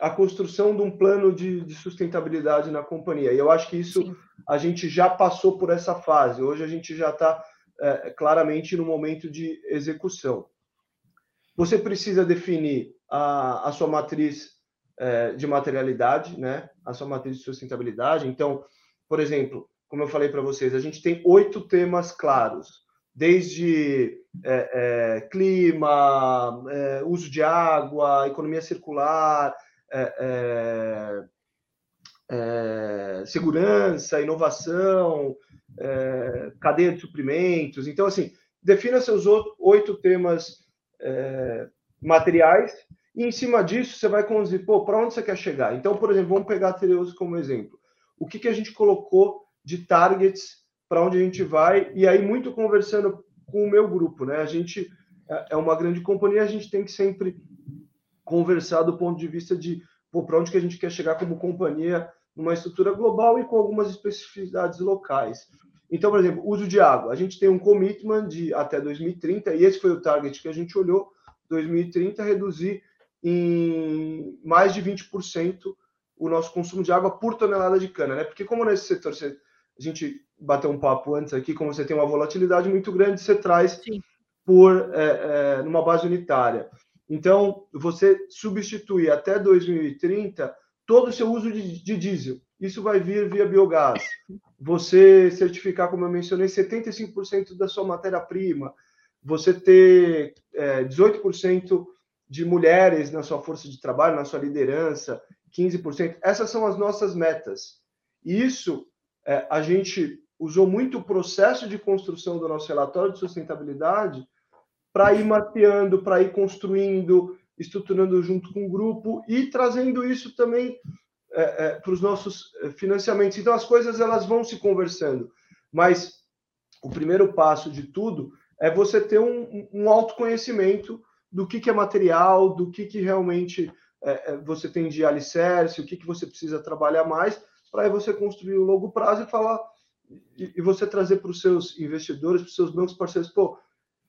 a construção de um plano de, de, sustentabilidade na companhia. E eu acho que isso Sim. a gente já passou por essa fase. Hoje a gente já está é, claramente no momento de execução. Você precisa definir a, a sua matriz é, de materialidade, né? a sua matriz de sustentabilidade. Então, por exemplo, como eu falei para vocês, a gente tem oito temas claros, desde é, é, clima, é, uso de água, economia circular, é, é, é, segurança, inovação, cadeia de suprimentos. Então, assim, defina seus oito temas materiais e, em cima disso, você vai conduzir, pô, para onde você quer chegar? Então, por exemplo, vamos pegar a Tereus como exemplo. O que, que a gente colocou de targets para onde a gente vai? E aí, muito conversando com o meu grupo, né? A gente é uma grande companhia, a gente tem que sempre conversar do ponto de vista de para onde que a gente quer chegar como companhia numa estrutura global e com algumas especificidades locais. Então, por exemplo, uso de água. A gente tem um commitment de até 2030, e esse foi o target que a gente olhou, 2030, reduzir em mais de 20% o nosso consumo de água por tonelada de cana, né? Porque como nesse setor você, a gente bateu um papo antes aqui, como você tem uma volatilidade muito grande, você traz Sim. por é, é, numa base unitária. Então, você substituir até 2030 todo o seu uso de, de diesel. Isso vai vir via biogás. Você certificar, como eu mencionei, 75% da sua matéria-prima. Você ter é, 18% de mulheres na sua força de trabalho, na sua liderança, 15%. Essas são as nossas metas. E isso, é, a gente usou muito o processo de construção do nosso relatório de sustentabilidade para ir mapeando, para ir construindo, estruturando junto com o grupo e trazendo isso também é, é, para os nossos é, financiamentos. Então, as coisas elas vão se conversando, mas o primeiro passo de tudo é você ter um, um autoconhecimento do que, que é material, do que, que realmente é, é você tem de alicerce, o que, que você precisa trabalhar mais, para você construir o longo prazo e falar e, e você trazer para os seus investidores, para os seus bancos parceiros, pô,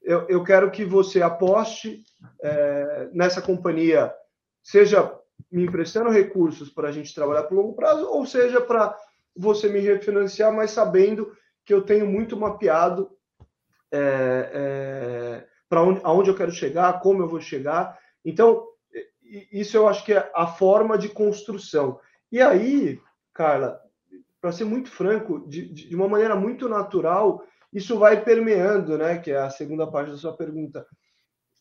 eu, eu quero que você aposte é, nessa companhia, seja me emprestando recursos para a gente trabalhar por longo prazo, ou seja, para você me refinanciar, mas sabendo que eu tenho muito mapeado é, é, para onde aonde eu quero chegar, como eu vou chegar. Então, isso eu acho que é a forma de construção. E aí, Carla, para ser muito franco, de, de uma maneira muito natural, isso vai permeando, né? Que é a segunda parte da sua pergunta.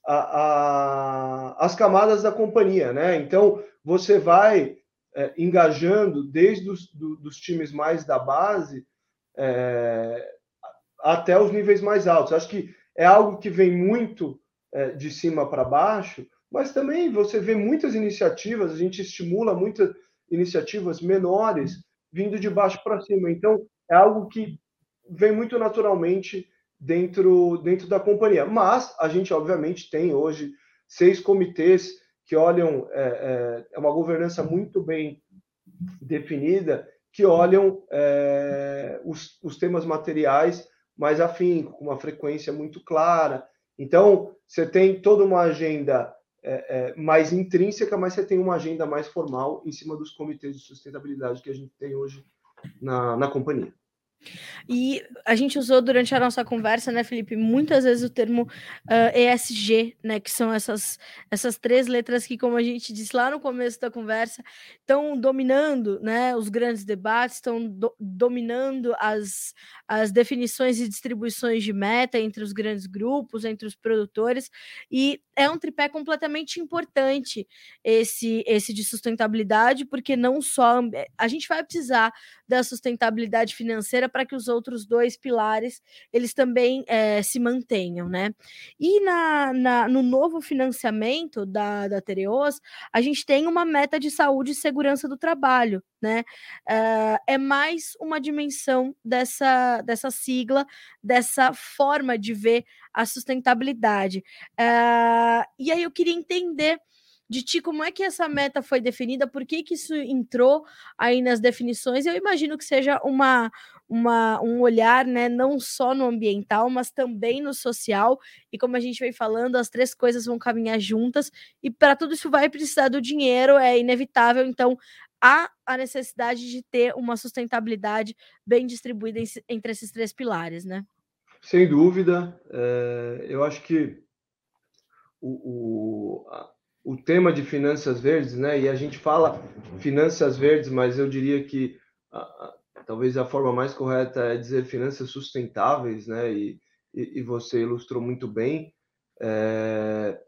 A, a, as camadas da companhia, né? Então, você vai é, engajando desde os do, dos times mais da base é, até os níveis mais altos. Acho que é algo que vem muito é, de cima para baixo, mas também você vê muitas iniciativas, a gente estimula muitas iniciativas menores vindo de baixo para cima. Então, é algo que vem muito naturalmente dentro, dentro da companhia. Mas a gente, obviamente, tem hoje seis comitês que olham, é, é, é uma governança muito bem definida, que olham é, os, os temas materiais mais afim, com uma frequência muito clara. Então, você tem toda uma agenda é, é, mais intrínseca, mas você tem uma agenda mais formal em cima dos comitês de sustentabilidade que a gente tem hoje na, na companhia. E a gente usou durante a nossa conversa, né, Felipe, muitas vezes o termo uh, ah, ESG, né, que são essas, essas três letras que, como a gente disse lá no começo da conversa, estão dominando, né, os grandes debates, estão do, dominando as, as definições e distribuições de meta entre os grandes grupos, entre os produtores, e é um tripé completamente importante esse, esse de sustentabilidade, porque não só a gente vai precisar da sustentabilidade financeira para que os outros dois pilares eles também é, se mantenham, né? E na, na, no novo financiamento da, da Tereos, a gente tem uma meta de saúde e segurança do trabalho, né? Uh, é mais uma dimensão dessa, dessa sigla, dessa forma de ver a sustentabilidade. Uh, e aí eu queria entender de ti como é que essa meta foi definida, por que, que isso entrou aí nas definições. Eu imagino que seja uma, uma, um olhar, né, não só no ambiental, mas também no social. E como a gente vem falando, as três coisas vão caminhar juntas, e para tudo isso vai precisar do dinheiro, é inevitável. Então, há a necessidade de ter uma sustentabilidade bem distribuída entre esses três pilares, né? Sem dúvida. É, eu acho que o, o, o tema de finanças verdes, né? E a gente fala finanças verdes, mas eu diria que a, a, talvez a forma mais correta é dizer finanças sustentáveis, né? E, e, e você ilustrou muito bem, é,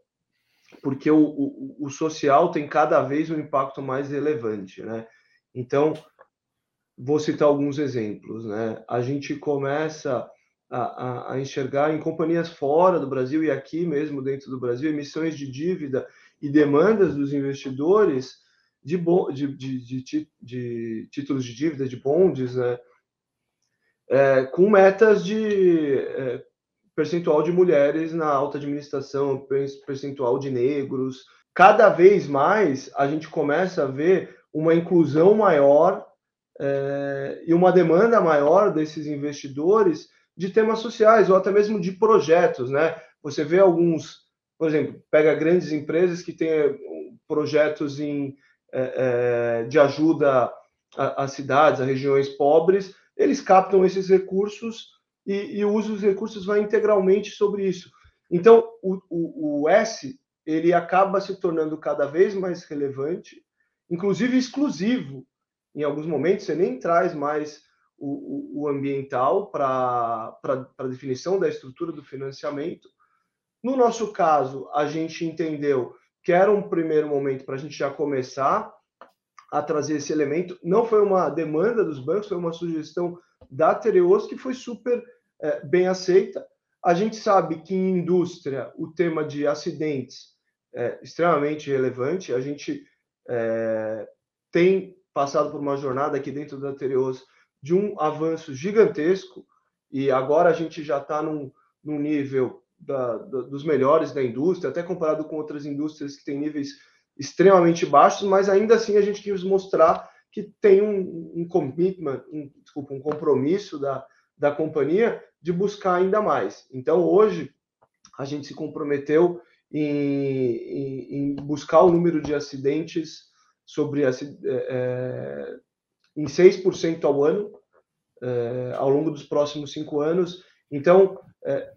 porque o, o, o, social tem cada vez um impacto mais relevante, né? Então, vou citar alguns exemplos, né? A gente começa a, a, a enxergar em companhias fora do Brasil e aqui mesmo dentro do Brasil emissões de dívida e demandas dos investidores de, de, de, de, títulos de dívida, de bondes, né? É, com metas de é, percentual de mulheres na alta administração, percentual de negros. Cada vez mais a gente começa a ver uma inclusão maior é, e uma demanda maior desses investidores de temas sociais ou até mesmo de projetos, né? Você vê alguns, por exemplo, pega grandes empresas que têm eh, projetos em, é, de ajuda às cidades, a regiões pobres, eles captam esses recursos e, e o uso dos recursos vai integralmente sobre isso. Então, o, o, o S ele acaba se tornando cada vez mais relevante, inclusive exclusivo. Em alguns momentos, você nem traz mais o, o, ambiental para a definição da estrutura do financiamento. No nosso caso, a gente entendeu que era um primeiro momento para a gente já começar a trazer esse elemento. Não foi uma demanda dos bancos, foi uma sugestão da Tereos que foi super é, bem aceita. A gente sabe que em indústria o tema de acidentes é extremamente relevante. A gente é, tem passado por uma jornada aqui dentro da Tereos de um avanço gigantesco e agora a gente já está num, num, nível da, da, dos melhores da indústria, até comparado com outras indústrias que têm níveis extremamente baixos, mas ainda assim a gente quis mostrar que tem um, um commitment, um, desculpa, um compromisso da, da companhia de buscar ainda mais. Então hoje a gente se comprometeu em, em, em buscar o número de acidentes sobre é, é em 6% ao ano, é, ao longo dos próximos cinco anos. Então, é,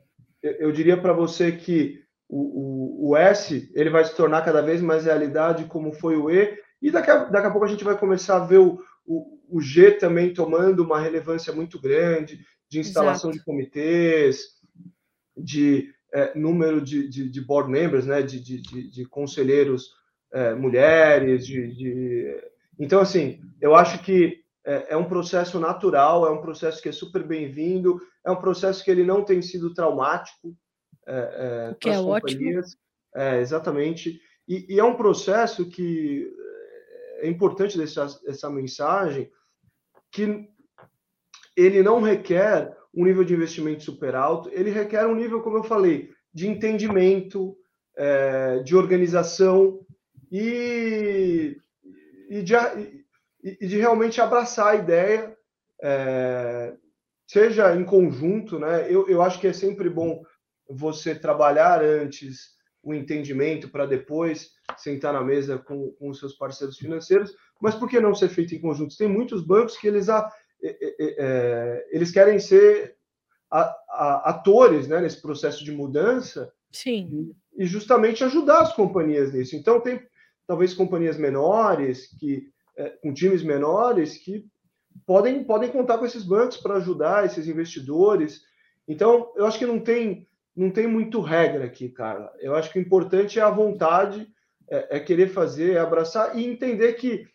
eu diria para você que o, o, o, S ele vai se tornar cada vez mais realidade, como foi o E, e daqui a, daqui a pouco a gente vai começar a ver o, o, o G também tomando uma relevância muito grande, de instalação Exato. de comitês, de é, número de, de, de, board members, né, de, de, de conselheiros é, mulheres, de, então, assim, eu acho que é, é, um processo natural, é um processo que é super bem-vindo, é um processo que ele não tem sido traumático é, é, que é companhias. ótimo. É, exatamente. E, e, é um processo que é importante deixar essa mensagem que ele não requer um nível de investimento super alto, ele requer um nível, como eu falei, de entendimento, é, de organização e e de, e de realmente abraçar a ideia, é, seja em conjunto, né? Eu, eu acho que é sempre bom você trabalhar antes o entendimento para depois sentar na mesa com, com os seus parceiros financeiros, mas por que não ser feito em conjunto? Tem muitos bancos que eles, a, é, eles querem ser a, a, atores né, nesse processo de mudança Sim. e justamente ajudar as companhias nisso. Então, tem talvez companhias menores, que é, com times menores, que podem, podem contar com esses bancos para ajudar esses investidores. Então, eu acho que não tem, não tem muito regra aqui, cara. Eu acho que o importante é a vontade, é, é querer fazer, é abraçar e entender que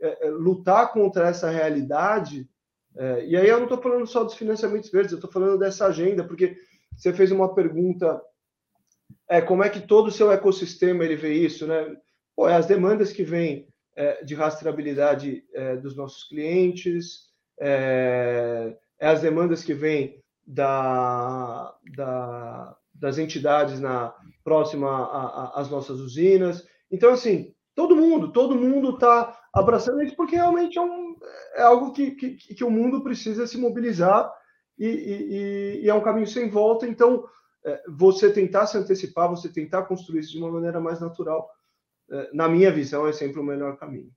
é, é lutar contra essa realidade. É, e aí eu não estou falando só dos financiamentos verdes, eu estou falando dessa agenda, porque você fez uma pergunta, é como é que todo o seu ecossistema ele vê isso, né? Pô, é as demandas que vêm de rastreabilidade é, dos nossos clientes, é, é, as demandas que vêm da, da, das entidades na próxima às nossas usinas. Então, assim, todo mundo, todo mundo está abraçando isso porque realmente é, um, é algo que, que, que, o mundo precisa se mobilizar e, e, e é um caminho sem volta. Então, é, você tentar se antecipar, você tentar construir isso de uma maneira mais natural, é, na minha visão, é sempre o melhor caminho.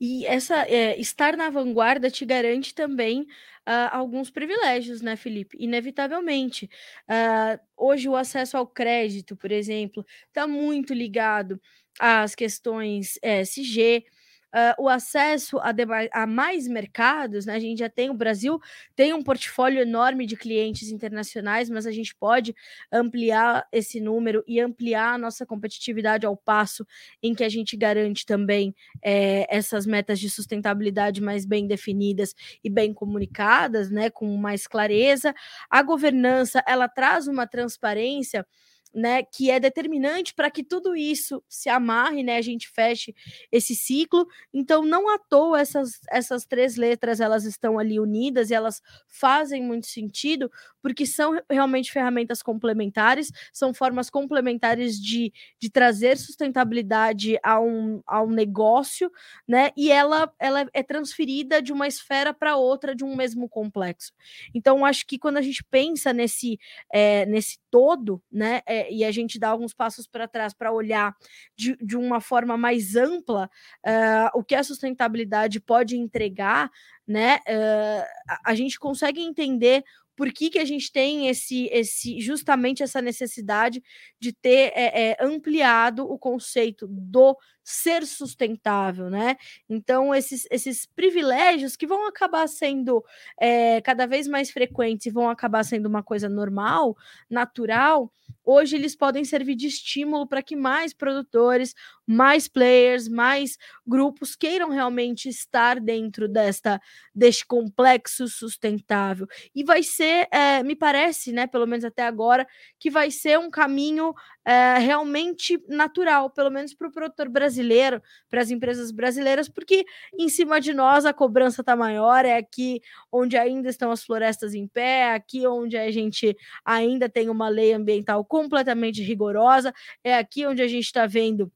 E essa é, estar na vanguarda te garante também uh, alguns privilégios, né, Felipe? Inevitavelmente. Uh, hoje o acesso ao crédito, por exemplo, está muito ligado às questões SG, uh, o acesso a, a, mais mercados, né? A gente já tem, o Brasil tem um portfólio enorme de clientes internacionais, mas a gente pode ampliar esse número e ampliar a nossa competitividade ao passo em que a gente garante também é, essas metas de sustentabilidade mais bem definidas e bem comunicadas, né? Com mais clareza. A governança ela traz uma transparência né, que é determinante para que tudo isso se amarre, né, a gente feche esse ciclo. Então, não à toa essas, essas três letras elas estão ali unidas e elas fazem muito sentido, porque são realmente ferramentas complementares, são formas complementares de, de trazer sustentabilidade a um, a um negócio, né, e ela, ela é transferida de uma esfera para outra de um mesmo complexo. Então, acho que quando a gente pensa nesse, é, nesse todo, né, é, e a gente dá alguns passos para trás para olhar de, de uma forma mais ampla uh, o que a sustentabilidade pode entregar, né? Uh, a, a gente consegue entender por que, que a gente tem esse, esse justamente essa necessidade de ter é, é, ampliado o conceito do ser sustentável, né? Então, esses, esses privilégios que vão acabar sendo é, cada vez mais frequentes e vão acabar sendo uma coisa normal, natural, hoje eles podem servir de estímulo para que mais produtores, mais players, mais grupos queiram realmente estar dentro desta deste complexo sustentável. E vai ser, é, me parece, né, pelo menos até agora, que vai ser um caminho é, realmente natural, pelo menos para o produtor brasileiro, para as empresas brasileiras, porque em cima de nós a cobrança está maior, é aqui onde ainda estão as florestas em pé, aqui onde a gente ainda tem uma lei ambiental completamente rigorosa, é aqui onde a gente está vendo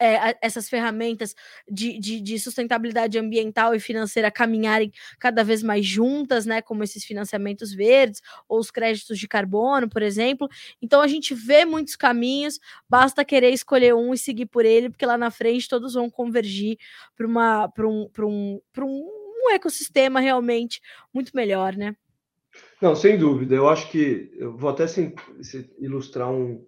é, essas ferramentas de, de, de, sustentabilidade ambiental e financeira caminharem cada vez mais juntas, né? Como esses financiamentos verdes ou os créditos de carbono, por exemplo. Então a gente vê muitos caminhos, basta querer escolher um e seguir por ele, porque lá na frente todos vão convergir para um, um, um, um ecossistema realmente muito melhor, né? Não, sem dúvida. Eu acho que eu vou até sem, sem ilustrar um,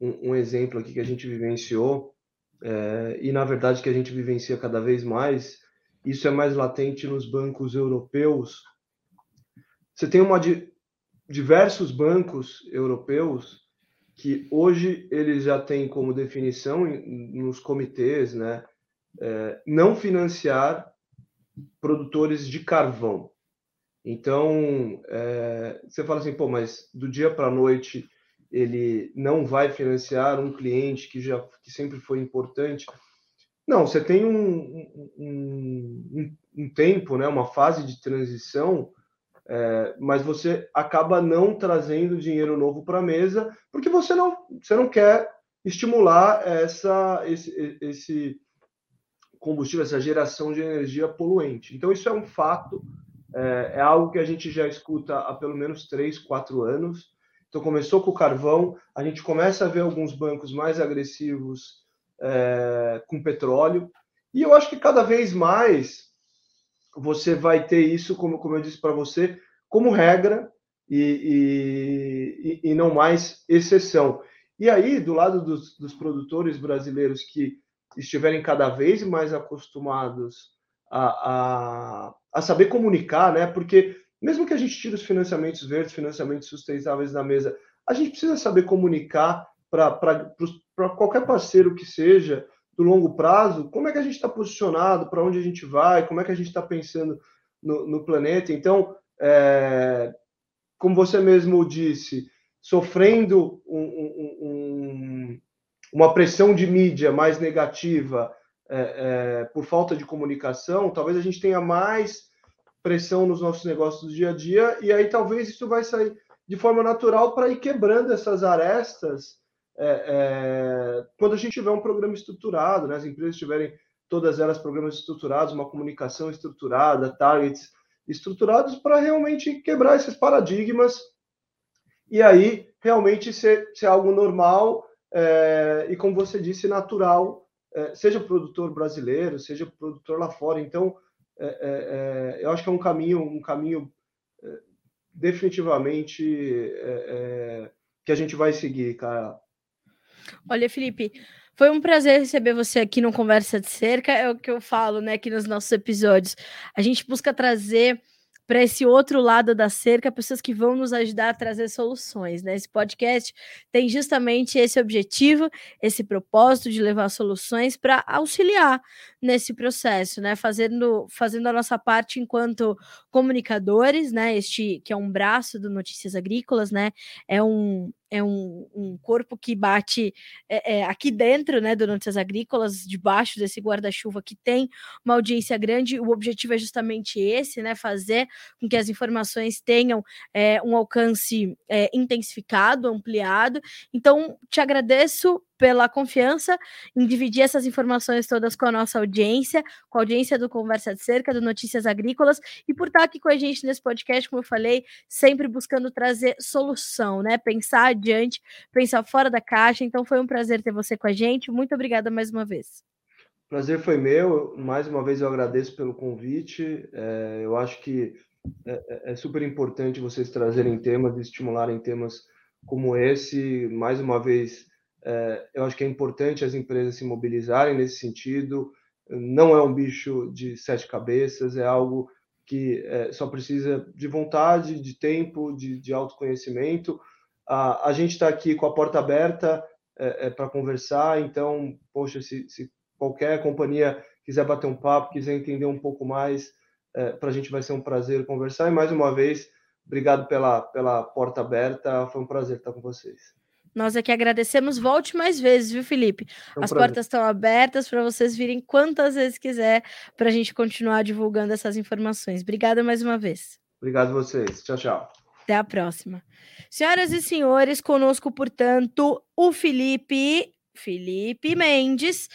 um, um, exemplo aqui que a gente vivenciou é, e na verdade que a gente vivencia cada vez mais, isso é mais latente nos bancos europeus. Você tem uma de diversos bancos europeus que hoje eles já têm como definição nos comitês, né, é, não financiar produtores de carvão. Então, é, você fala assim, pô, mas do dia para a noite ele não vai financiar um cliente que já que sempre foi importante. Não, você tem um, um, um tempo, né, uma fase de transição, é, mas você acaba não trazendo dinheiro novo para a mesa, porque você não, você não quer estimular essa, esse, esse combustível, essa geração de energia poluente. Então, isso é um fato, é, é algo que a gente já escuta há pelo menos três, quatro anos. Então, começou com o carvão, a gente começa a ver alguns bancos mais agressivos é, com petróleo, e eu acho que cada vez mais você vai ter isso, como, como eu disse para você, como regra e, e, e, não mais exceção. E aí, do lado dos, dos produtores brasileiros que estiverem cada vez mais acostumados a, a, a saber comunicar, né? Porque mesmo que a gente tire os financiamentos verdes, financiamentos sustentáveis da mesa, a gente precisa saber comunicar para qualquer parceiro que seja do longo prazo, como é que a gente está posicionado, para onde a gente vai, como é que a gente está pensando no, no, planeta. Então, é, como você mesmo disse, sofrendo um, um, um, uma pressão de mídia mais negativa é, é, por falta de comunicação, talvez a gente tenha mais pressão nos nossos negócios do dia a dia, e aí talvez isso vai sair de forma natural para ir quebrando essas arestas é, é, quando a gente tiver um programa estruturado, né? as empresas tiverem todas elas programas estruturados, uma comunicação estruturada, targets estruturados para realmente quebrar esses paradigmas e aí realmente ser, ser algo normal é, e, como você disse, natural é, seja produtor brasileiro, seja produtor lá fora. Então, eu acho que é um caminho, um caminho é, definitivamente é, que a gente vai seguir, cara. Olha, Felipe, foi um prazer receber você aqui no Conversa de Cerca. É o que eu falo, né, aqui nos nossos episódios. A gente busca trazer para esse outro lado da cerca, pessoas que vão nos ajudar a trazer soluções. Né? Esse podcast tem justamente esse objetivo, esse propósito de levar soluções para auxiliar nesse processo, né? Fazendo, fazendo a nossa parte enquanto comunicadores, né? Este que é um braço do Notícias Agrícolas, né? É um, é um, um, corpo que bate é, é, aqui dentro né, do Notícias Agrícolas, debaixo desse guarda-chuva que tem uma audiência grande. O objetivo é justamente esse, né? Fazer com que as informações tenham é, um alcance é, intensificado, ampliado. Então, te agradeço pela confiança em dividir essas informações todas com a nossa audiência, com a audiência do Conversa de Cerca, do Notícias Agrícolas, e por estar aqui com a gente nesse podcast, como eu falei, sempre buscando trazer solução, né? Pensar adiante, pensar fora da caixa. Então foi um prazer ter você com a gente. Muito obrigada mais uma vez. Prazer foi meu. Mais uma vez eu agradeço pelo convite. É, eu acho que é, é, é super importante vocês trazerem temas estimularem temas como esse. Mais uma vez, eu acho que é importante as empresas se mobilizarem nesse sentido. Não é um bicho de sete cabeças, é algo que é, só precisa de vontade, de tempo, de, de autoconhecimento. A, a gente está aqui com a porta aberta é, é para conversar, então, poxa, se, se, qualquer companhia quiser bater um papo, quiser entender um pouco mais, é, para a gente vai ser um prazer conversar. E mais uma vez, obrigado pela, pela porta aberta, foi um prazer estar com vocês. Nós aqui agradecemos. Volte mais vezes, viu, Felipe? É um As prazer. portas estão abertas para vocês virem quantas vezes quiser para a gente continuar divulgando essas informações. Obrigada mais uma vez. Obrigado a vocês. Tchau, tchau. Até a próxima. Senhoras e senhores, conosco, portanto, o Felipe, Felipe Mendes.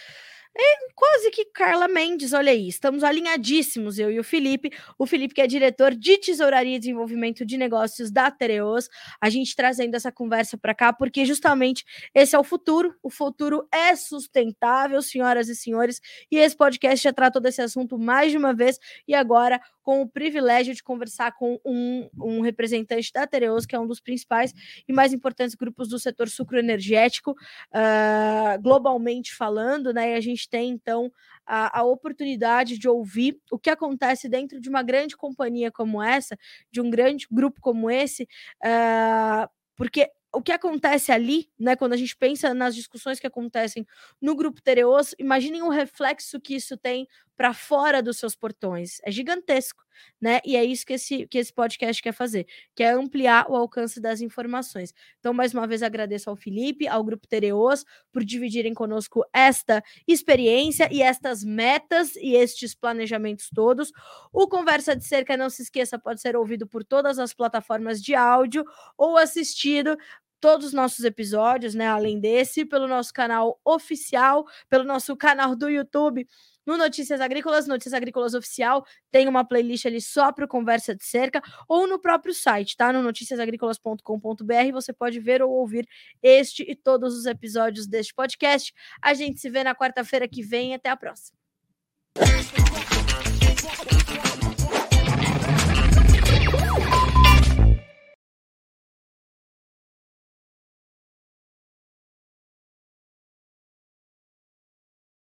É quase que Carla Mendes, olha aí, estamos alinhadíssimos, eu e o Felipe. O Felipe, que é diretor de Tesouraria e Desenvolvimento de Negócios da Tereos, a gente trazendo essa conversa para cá, porque justamente esse é o futuro. O futuro é sustentável, senhoras e senhores, e esse podcast já tratou desse assunto mais de uma vez, e agora com o privilégio de conversar com um, um representante da Tereos, que é um dos principais e mais importantes grupos do setor sucroenergético, uh, globalmente falando, né? E a gente tem, então, a, a, oportunidade de ouvir o que acontece dentro de uma grande companhia como essa, de um grande grupo como esse, uh, porque o que acontece ali, né, quando a gente pensa nas discussões que acontecem no grupo Tereos, imaginem o reflexo que isso tem para fora dos seus portões. É gigantesco, né? E é isso que esse, que esse podcast quer fazer, que é ampliar o alcance das informações. Então, mais uma vez, agradeço ao Felipe, ao Grupo Tereos, por dividirem conosco esta experiência e estas metas e estes planejamentos todos. O Conversa de Cerca, não se esqueça, pode ser ouvido por todas as plataformas de áudio ou assistido todos os nossos episódios, né? Além desse, pelo nosso canal oficial, pelo nosso canal do YouTube no Notícias Agrícolas, Notícias Agrícolas Oficial, tem uma playlist ali só para Conversa de Cerca, ou no próprio site, tá? No noticiasagricolas.com.br, você pode ver ou ouvir este e todos os episódios deste podcast. A gente se vê na quarta-feira que vem. Até a próxima.